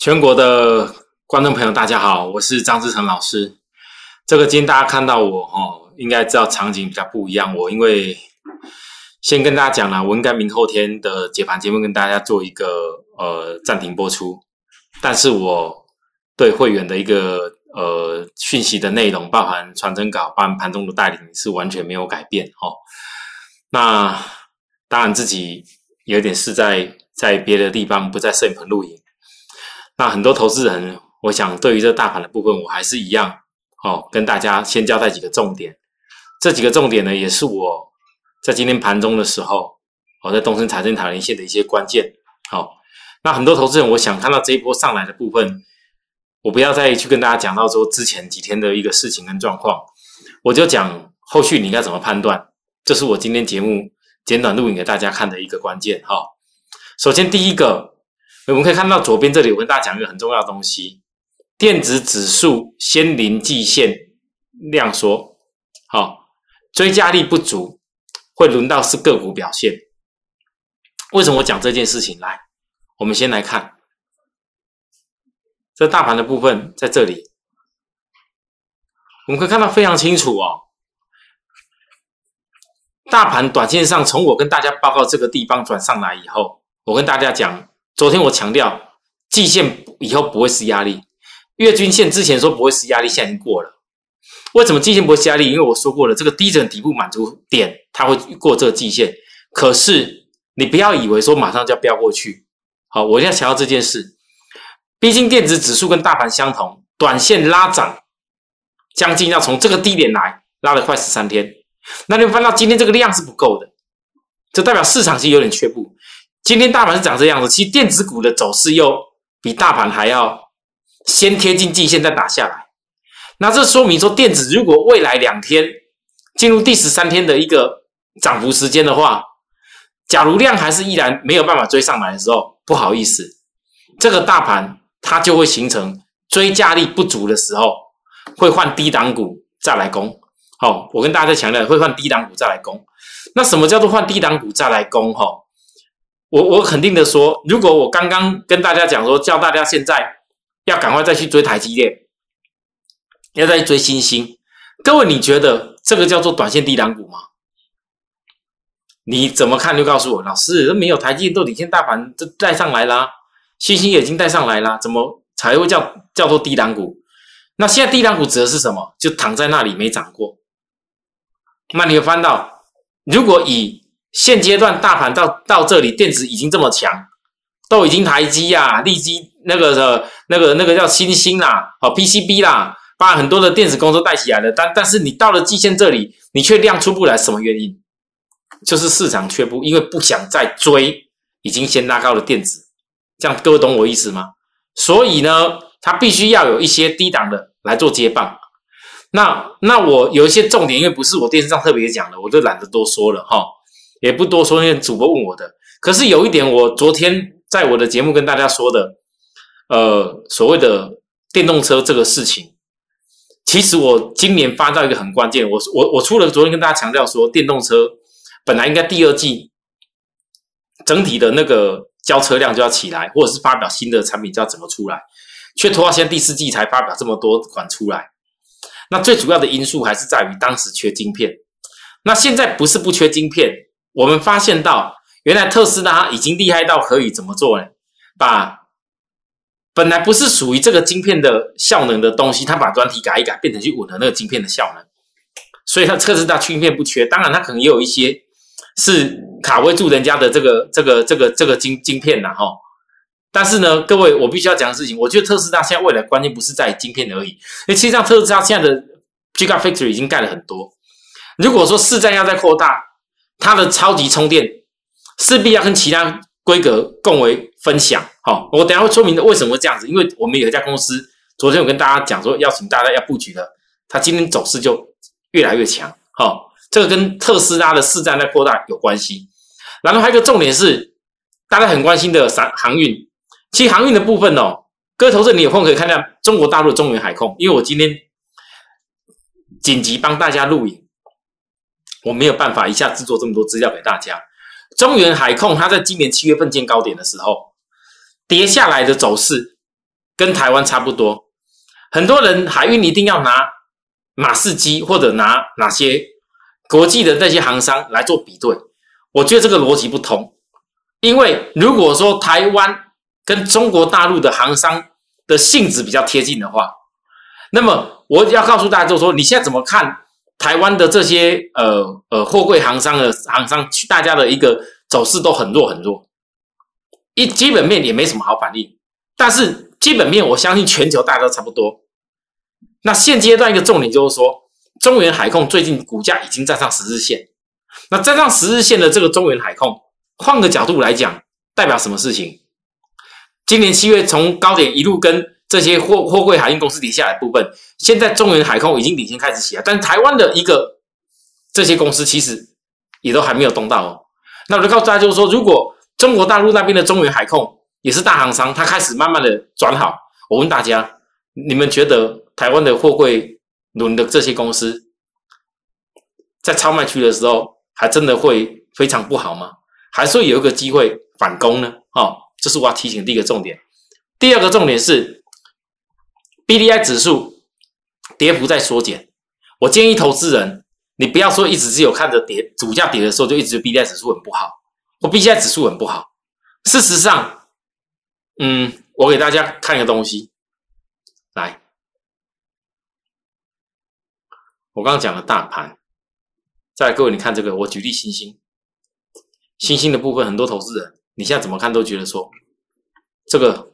全国的观众朋友，大家好，我是张志成老师。这个今天大家看到我哦，应该知道场景比较不一样。我因为先跟大家讲了，我应该明后天的解盘节目跟大家做一个呃暂停播出，但是我对会员的一个呃讯息的内容，包含传真稿、包含盘中的带领，是完全没有改变哦。那当然自己有点是在在别的地方，不在摄影棚录影。那很多投资人，我想对于这大盘的部分，我还是一样哦，跟大家先交代几个重点。这几个重点呢，也是我在今天盘中的时候，我在东升财政塔连线的一些关键。好，那很多投资人，我想看到这一波上来的部分，我不要再去跟大家讲到说之前几天的一个事情跟状况，我就讲后续你应该怎么判断。这是我今天节目简短录影给大家看的一个关键。哈，首先第一个。我们可以看到左边这里，我跟大家讲一个很重要的东西：电子指数先临季线量缩，好，追加力不足，会轮到是个股表现。为什么我讲这件事情？来，我们先来看这大盘的部分，在这里，我们可以看到非常清楚哦。大盘短线上，从我跟大家报告这个地方转上来以后，我跟大家讲。昨天我强调，季线以后不会是压力，月均线之前说不会是压力，现在已经过了。为什么季线不会是压力？因为我说过了，这个低整底部满足点它会过这个季线。可是你不要以为说马上就要飙过去。好，我要强调这件事。毕竟电子指数跟大盘相同，短线拉涨将近要从这个低点来拉了快十三天。那你会翻到今天这个量是不够的，这代表市场是有点缺步。今天大盘是长这样子，其实电子股的走势又比大盘还要先贴近季线再打下来。那这说明说，电子如果未来两天进入第十三天的一个涨幅时间的话，假如量还是依然没有办法追上来的时候，不好意思，这个大盘它就会形成追加力不足的时候，会换低档股再来攻。好，我跟大家再强调，会换低档股再来攻。那什么叫做换低档股再来攻？哈？我我肯定的说，如果我刚刚跟大家讲说，叫大家现在要赶快再去追台积电，要再去追新星，各位你觉得这个叫做短线低档股吗？你怎么看？就告诉我，老师，都没有台积电都领先大盘都带上来啦，新星也已经带上来啦，怎么才会叫叫做低档股？那现在低档股指的是什么？就躺在那里没涨过。那你会翻到，如果以现阶段大盘到到这里，电子已经这么强，都已经台积呀、立基那个的、那个、那个叫新兴啦、哦 PCB 啦，把很多的电子公司带起来了。但但是你到了季线这里，你却量出不来，什么原因？就是市场却不因为不想再追已经先拉高的电子，这样各位懂我意思吗？所以呢，它必须要有一些低档的来做接棒。那那我有一些重点，因为不是我电视上特别讲的，我就懒得多说了哈。也不多说，因为主播问我的。可是有一点，我昨天在我的节目跟大家说的，呃，所谓的电动车这个事情，其实我今年发到一个很关键。我我我除了昨天跟大家强调说，电动车本来应该第二季整体的那个交车辆就要起来，或者是发表新的产品就要怎么出来，却拖到现在第四季才发表这么多款出来。那最主要的因素还是在于当时缺晶片。那现在不是不缺晶片。我们发现到，原来特斯拉已经厉害到可以怎么做呢？把本来不是属于这个晶片的效能的东西，它把专题改一改，变成去吻合那个晶片的效能。所以它特斯拉晶片不缺，当然它可能也有一些是卡位住人家的这个这个这个这个晶晶片的哈。但是呢，各位我必须要讲的事情，我觉得特斯拉现在未来关键不是在晶片而已，因为实际上特斯拉现在的 Gigafactory 已经盖了很多。如果说市占要再扩大，它的超级充电势必要跟其他规格共为分享。好，我等下会说明的为什么会这样子。因为我们有一家公司，昨天我跟大家讲说，邀请大家要布局的，它今天走势就越来越强。好，这个跟特斯拉的市占在扩大有关系。然后还有一个重点是，大家很关心的航航运。其实航运的部分哦，各位投资你有空可以看一下中国大陆的中原海控，因为我今天紧急帮大家录影。我没有办法一下制作这么多资料给大家。中原海控它在今年七月份见高点的时候，跌下来的走势跟台湾差不多。很多人海运一定要拿马士基或者拿哪些国际的那些航商来做比对，我觉得这个逻辑不通。因为如果说台湾跟中国大陆的航商的性质比较贴近的话，那么我要告诉大家，就是说你现在怎么看台湾的这些呃呃货柜行商的行商，大家的一个走势都很弱很弱，一基本面也没什么好反应。但是基本面我相信全球大家都差不多。那现阶段一个重点就是说，中原海控最近股价已经站上十日线。那站上十日线的这个中原海控，换个角度来讲，代表什么事情？今年七月从高点一路跟这些货货柜海运公司底下的部分，现在中原海控已经领先开始起来，但台湾的一个这些公司其实也都还没有动到哦。那我就告诉大家，就是说，如果中国大陆那边的中原海控也是大行商，它开始慢慢的转好，我问大家，你们觉得？台湾的货柜轮的这些公司，在超卖区的时候，还真的会非常不好吗？还是会有一个机会反攻呢？哦，这是我要提醒第一个重点。第二个重点是，B D I 指数跌幅在缩减。我建议投资人，你不要说一直只有看着跌，股价跌的时候就一直 B D I 指数很不好，或 B D I 指数很不好。事实上，嗯，我给大家看一个东西，来。我刚刚讲了大盘，再各位，你看这个，我举例星星，星星的部分，很多投资人，你现在怎么看都觉得说，这个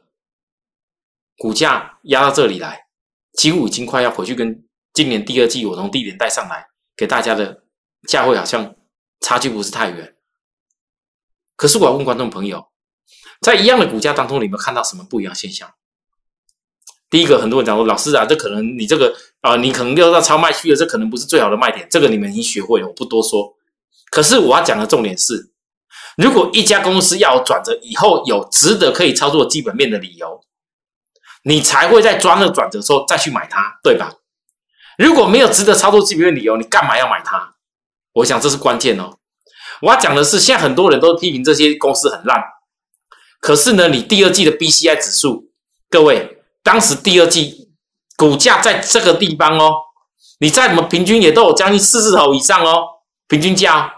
股价压到这里来，几乎已经快要回去跟今年第二季我从低点带上来给大家的价位，好像差距不是太远。可是我要问观众朋友，在一样的股价当中，你们看到什么不一样现象？第一个，很多人讲说，老师啊，这可能你这个啊，你可能溜到超卖区了，这可能不是最好的卖点。这个你们已经学会了，我不多说。可是我要讲的重点是，如果一家公司要转折以后有值得可以操作基本面的理由，你才会在抓那个转折时候再去买它，对吧？如果没有值得操作基本面理由，你干嘛要买它？我想这是关键哦。我要讲的是，现在很多人都批评这些公司很烂，可是呢，你第二季的 B C I 指数，各位。当时第二季股价在这个地方哦，你在什么平均也都有将近四字头以上哦，平均价，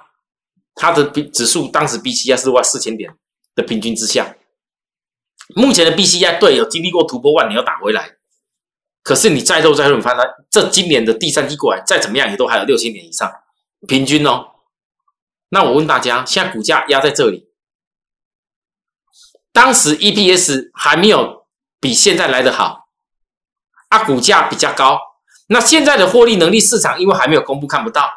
它的比指数当时 B C I 是万四千点的平均之下，目前的 B C I 对有经历过突破万，你要打回来，可是你再斗再斗，你发现这今年的第三季过来再怎么样也都还有六千点以上平均哦。那我问大家，现在股价压在这里，当时 E P S 还没有。比现在来得好，啊，股价比较高。那现在的获利能力市场因为还没有公布，看不到。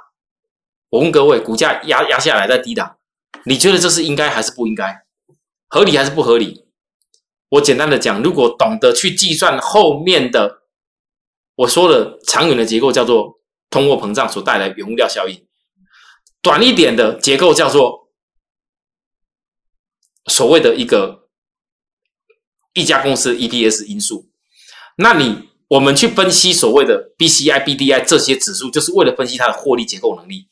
我问各位，股价压压下来在低档，你觉得这是应该还是不应该？合理还是不合理？我简单的讲，如果懂得去计算后面的我说的长远的结构，叫做通货膨胀所带来原物料效应；短一点的结构叫做所谓的一个。一家公司 EPS 因素，那你我们去分析所谓的 BCI、BDI 这些指数，就是为了分析它的获利结构能力。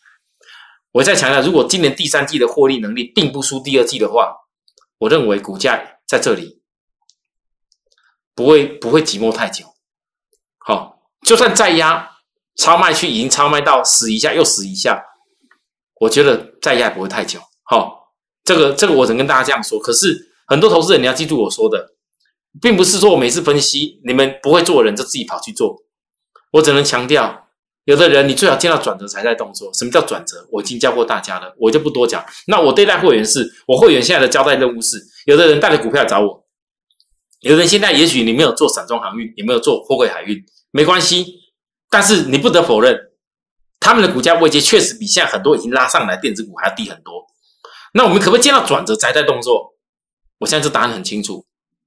我再强调，如果今年第三季的获利能力并不输第二季的话，我认为股价在这里不会不会寂寞太久。好，就算再压超卖区已经超卖到死一下又死一下，我觉得再压也不会太久。好，这个这个我只能跟大家这样说。可是很多投资人你要记住我说的。并不是说我每次分析你们不会做人就自己跑去做，我只能强调，有的人你最好见到转折才在动作。什么叫转折？我已经教过大家了，我就不多讲。那我对待会员是，我会员现在的交代任务是，有的人带着股票找我，有人现在也许你没有做散装航运，也没有做货柜海运，没关系。但是你不得否认，他们的股价位阶确实比现在很多已经拉上来电子股还要低很多。那我们可不可以见到转折才在动作？我现在这答案很清楚。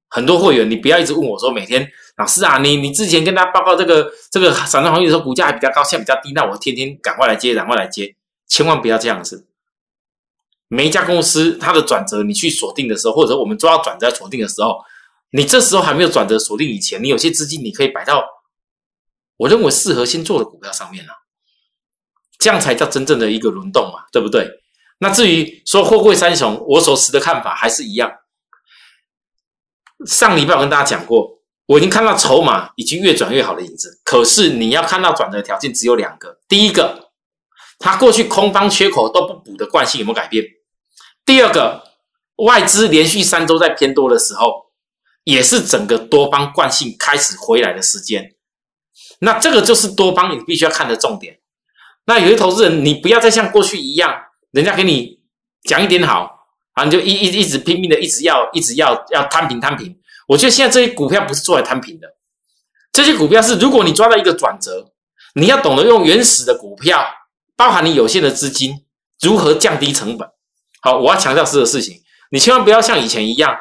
很多会员，你不要一直问我说，每天老师啊，你你之前跟他报告这个这个散装航运的时候，股价还比较高，现在比较低，那我天天赶快来接，赶快来接，千万不要这样子。每一家公司它的转折，你去锁定的时候，或者我们抓到转折锁定的时候，你这时候还没有转折锁定以前，你有些资金你可以摆到我认为适合先做的股票上面了，这样才叫真正的一个轮动嘛，对不对？那至于说货柜三雄，我所持的看法还是一样。上礼拜我跟大家讲过，我已经看到筹码已经越转越好的影子。可是你要看到转折条件只有两个：第一个，它过去空方缺口都不补的惯性有没有改变？第二个，外资连续三周在偏多的时候，也是整个多方惯性开始回来的时间。那这个就是多方你必须要看的重点。那有些投资人，你不要再像过去一样，人家给你讲一点好，啊，你就一一一直拼命的一直要一直要要摊平摊平。我觉得现在这些股票不是做来摊平的，这些股票是如果你抓到一个转折，你要懂得用原始的股票，包含你有限的资金，如何降低成本。好，我要强调这个事情，你千万不要像以前一样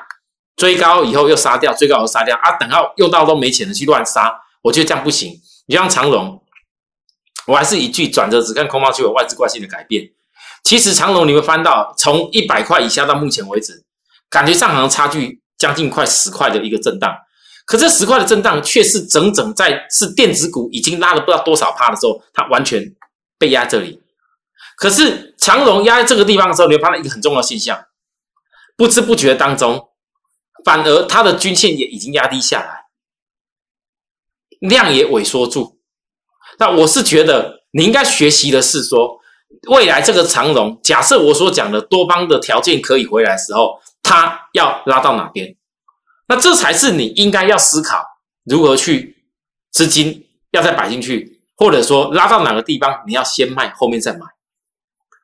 追高以后又杀掉，追高又杀掉啊，等到用到都没钱了去乱杀，我觉得这样不行。你像长隆，我还是一句转折只看空方就有外资惯性的改变。其实长隆你会翻到从一百块以下到目前为止，感觉上好像差距将近快十块的一个震荡，可这十块的震荡却是整整在是电子股已经拉了不知道多少趴的时候，它完全被压这里。可是长龙压在这个地方的时候，你会发现一个很重要的现象：不知不觉当中，反而它的均线也已经压低下来，量也萎缩住。那我是觉得你应该学习的是说，未来这个长龙，假设我所讲的多方的条件可以回来的时候，它要拉到哪边？那这才是你应该要思考如何去资金要再摆进去，或者说拉到哪个地方，你要先卖，后面再买。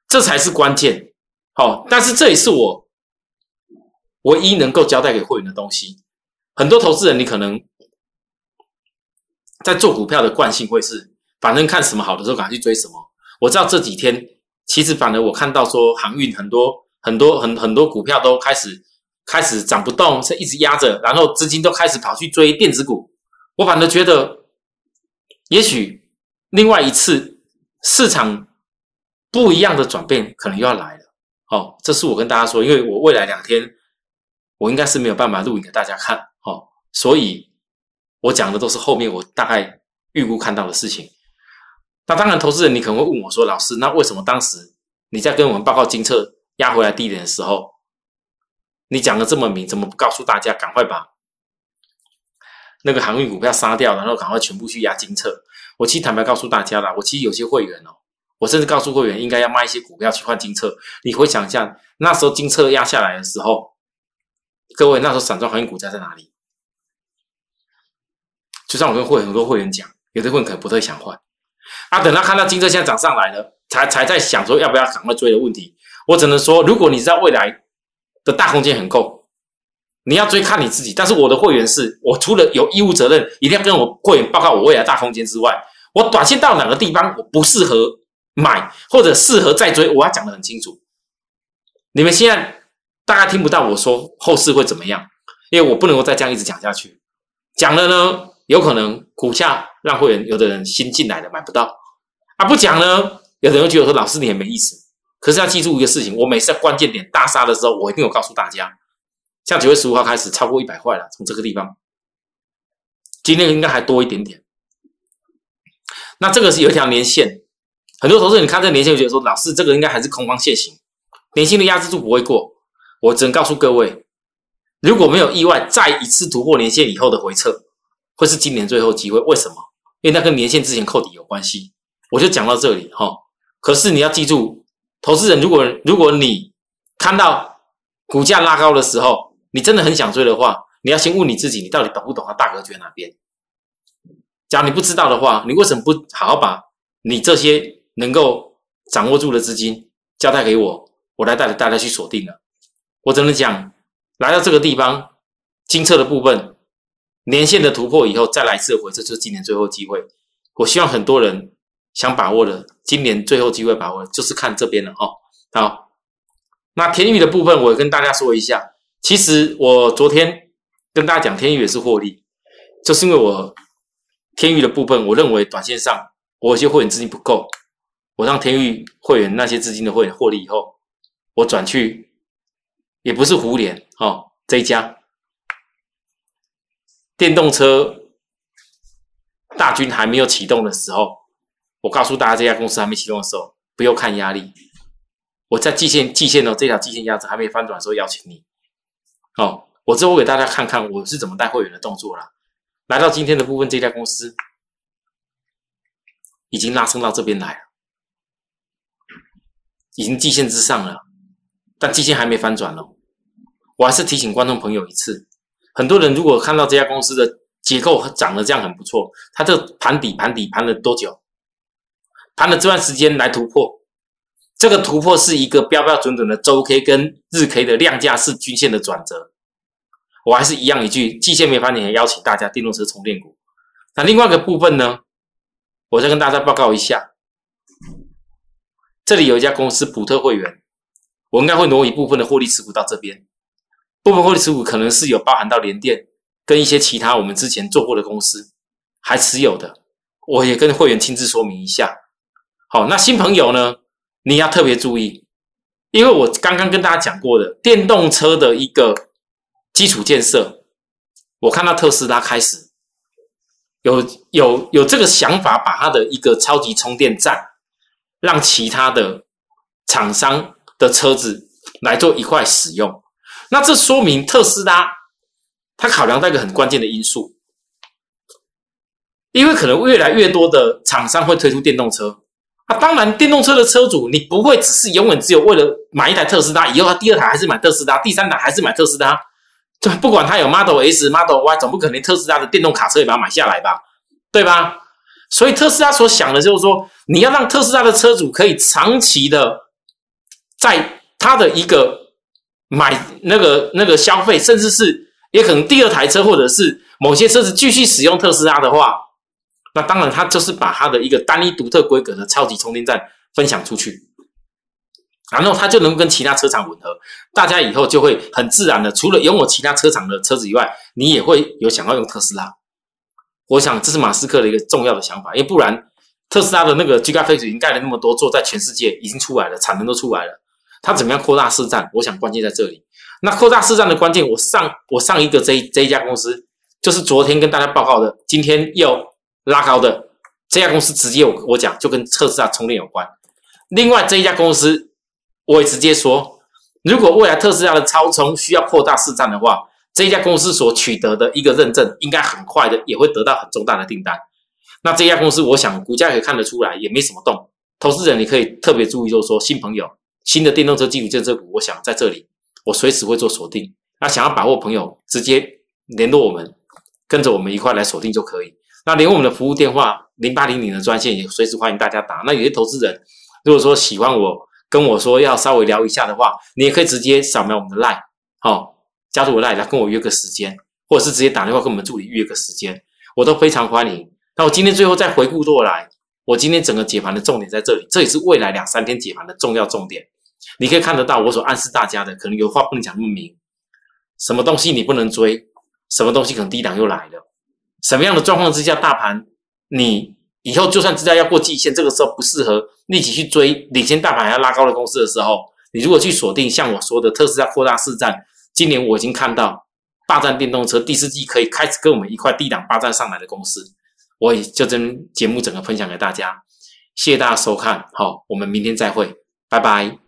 这才是关键，好，但是这也是我唯一能够交代给会员的东西。很多投资人，你可能在做股票的惯性会是，反正看什么好的时候赶快去追什么。我知道这几天，其实反而我看到说航运很多很多很很多股票都开始开始涨不动，是一直压着，然后资金都开始跑去追电子股。我反而觉得，也许另外一次市场。不一样的转变可能又要来了，哦，这是我跟大家说，因为我未来两天我应该是没有办法录影给大家看，哦，所以我讲的都是后面我大概预估看到的事情。那当然，投资人你可能会问我说：“老师，那为什么当时你在跟我们报告金策压回来低点的时候，你讲的这么明，怎么不告诉大家赶快把那个航运股票杀掉，然后赶快全部去压金策？”我其实坦白告诉大家啦，我其实有些会员哦。我甚至告诉会员，应该要卖一些股票去换金策。你回想一下，那时候金策压下来的时候，各位那时候散装航运股价在哪里？就像我跟会很多会员讲，有的会可能不太想换，啊，等他看到金策现在涨上来了，才才在想说要不要赶快追的问题。我只能说，如果你知道未来的大空间很够，你要追看你自己。但是我的会员是我除了有义务责任，一定要跟我会员报告我未来大空间之外，我短线到哪个地方我不适合。买或者适合再追，我要讲的很清楚。你们现在大概听不到我说后市会怎么样，因为我不能够再这样一直讲下去。讲了呢，有可能股价让会员有的人新进来的买不到啊；不讲呢，有的人觉得说老师你也没意思。可是要记住一个事情，我每次在关键点大杀的时候，我一定有告诉大家，像九月十五号开始超过一百块了，从这个地方，今天应该还多一点点。那这个是有一条年线。很多投资人，你看这个年线，觉得说老师这个应该还是空方线型，年线的压制度不会过。我只能告诉各位，如果没有意外，再一次突破年线以后的回撤，会是今年最后机会。为什么？因为那跟年线之前扣底有关系。我就讲到这里哈。可是你要记住，投资人，如果如果你看到股价拉高的时候，你真的很想追的话，你要先问你自己，你到底懂不懂它大格局哪边？假如你不知道的话，你为什么不好好把你这些？能够掌握住的资金交代给我，我来带着大家去锁定了。我只能讲，来到这个地方，金策的部分年线的突破以后，再来一次回撤，就是今年最后机会。我希望很多人想把握的，今年最后机会把握，就是看这边了哦。好，那天宇的部分，我跟大家说一下。其实我昨天跟大家讲，天宇也是获利，就是因为我天宇的部分，我认为短线上我有些会员资金不够。我让天域会员那些资金的会员获利以后，我转去也不是胡联哦，这一家电动车大军还没有启动的时候，我告诉大家这家公司还没启动的时候，不要看压力。我在季线季线哦，这条季线压制还没翻转的时候邀请你哦，我之后给大家看看我是怎么带会员的动作啦。来到今天的部分，这家公司已经拉升到这边来了，已经季线之上了，但季线还没翻转哦。我还是提醒观众朋友一次，很多人如果看到这家公司的结构长得这样很不错，它这盘底盘底盘了多久？盘了这段时间来突破，这个突破是一个标标准准的周 K 跟日 K 的量价式均线的转折。我还是一样一句，季线没翻也邀请大家电动车充电股。那另外一个部分呢，我再跟大家报告一下，这里有一家公司普特会员，我应该会挪一部分的获利持股到这边，部分获利持股可能是有包含到联电跟一些其他我们之前做过的公司还持有的，我也跟会员亲自说明一下。好，那新朋友呢，你要特别注意，因为我刚刚跟大家讲过的电动车的一个。基础建设，我看到特斯拉开始有有有这个想法，把它的一个超级充电站，让其他的厂商的车子来做一块使用。那这说明特斯拉它考量到一个很关键的因素，因为可能越来越多的厂商会推出电动车。啊当然，电动车的车主你不会只是永远只有为了买一台特斯拉，以后第二台还是买特斯拉，第三台还是买特斯拉。就不管它有 Model S、Model Y，总不可能特斯拉的电动卡车也把它买下来吧，对吧？所以特斯拉所想的就是说，你要让特斯拉的车主可以长期的在他的一个买那个那个消费，甚至是也可能第二台车或者是某些车子继续使用特斯拉的话，那当然他就是把他的一个单一独特规格的超级充电站分享出去。然后他就能跟其他车厂吻合，大家以后就会很自然的，除了拥有其他车厂的车子以外，你也会有想要用特斯拉。我想这是马斯克的一个重要的想法，因为不然特斯拉的那个 Gigafactory 已经盖了那么多座，在全世界已经出来了，产能都出来了。它怎么样扩大市占？我想关键在这里。那扩大市占的关键，我上我上一个这这一家公司，就是昨天跟大家报告的，今天又拉高的这家公司，直接我我讲就跟特斯拉充电有关。另外这一家公司。我也直接说，如果未来特斯拉的超充需要扩大市占的话，这一家公司所取得的一个认证，应该很快的也会得到很重大的订单。那这家公司，我想股价可以看得出来，也没什么动。投资人你可以特别注意，就是说新朋友、新的电动车基础建设股，我想在这里，我随时会做锁定。那想要把握朋友，直接联络我们，跟着我们一块来锁定就可以。那连我们的服务电话零八零零的专线也随时欢迎大家打。那有些投资人如果说喜欢我。跟我说要稍微聊一下的话，你也可以直接扫描我们的 line，好，加入我 line 来跟我约个时间，或者是直接打电话跟我们助理约个时间，我都非常欢迎。那我今天最后再回顾过来，我今天整个解盘的重点在这里，这也是未来两三天解盘的重要重点。你可以看得到我所暗示大家的，可能有话不能讲那么明，什么东西你不能追，什么东西可能低档又来了，什么样的状况之下大盘你。以后就算知道要过季线，这个时候不适合立即去追领先大盘还要拉高的公司的时候，你如果去锁定像我说的特斯拉扩大市占，今年我已经看到霸占电动车第四季可以开始跟我们一块低档霸占上来的公司，我也就将节目整个分享给大家，谢谢大家收看，好，我们明天再会，拜拜。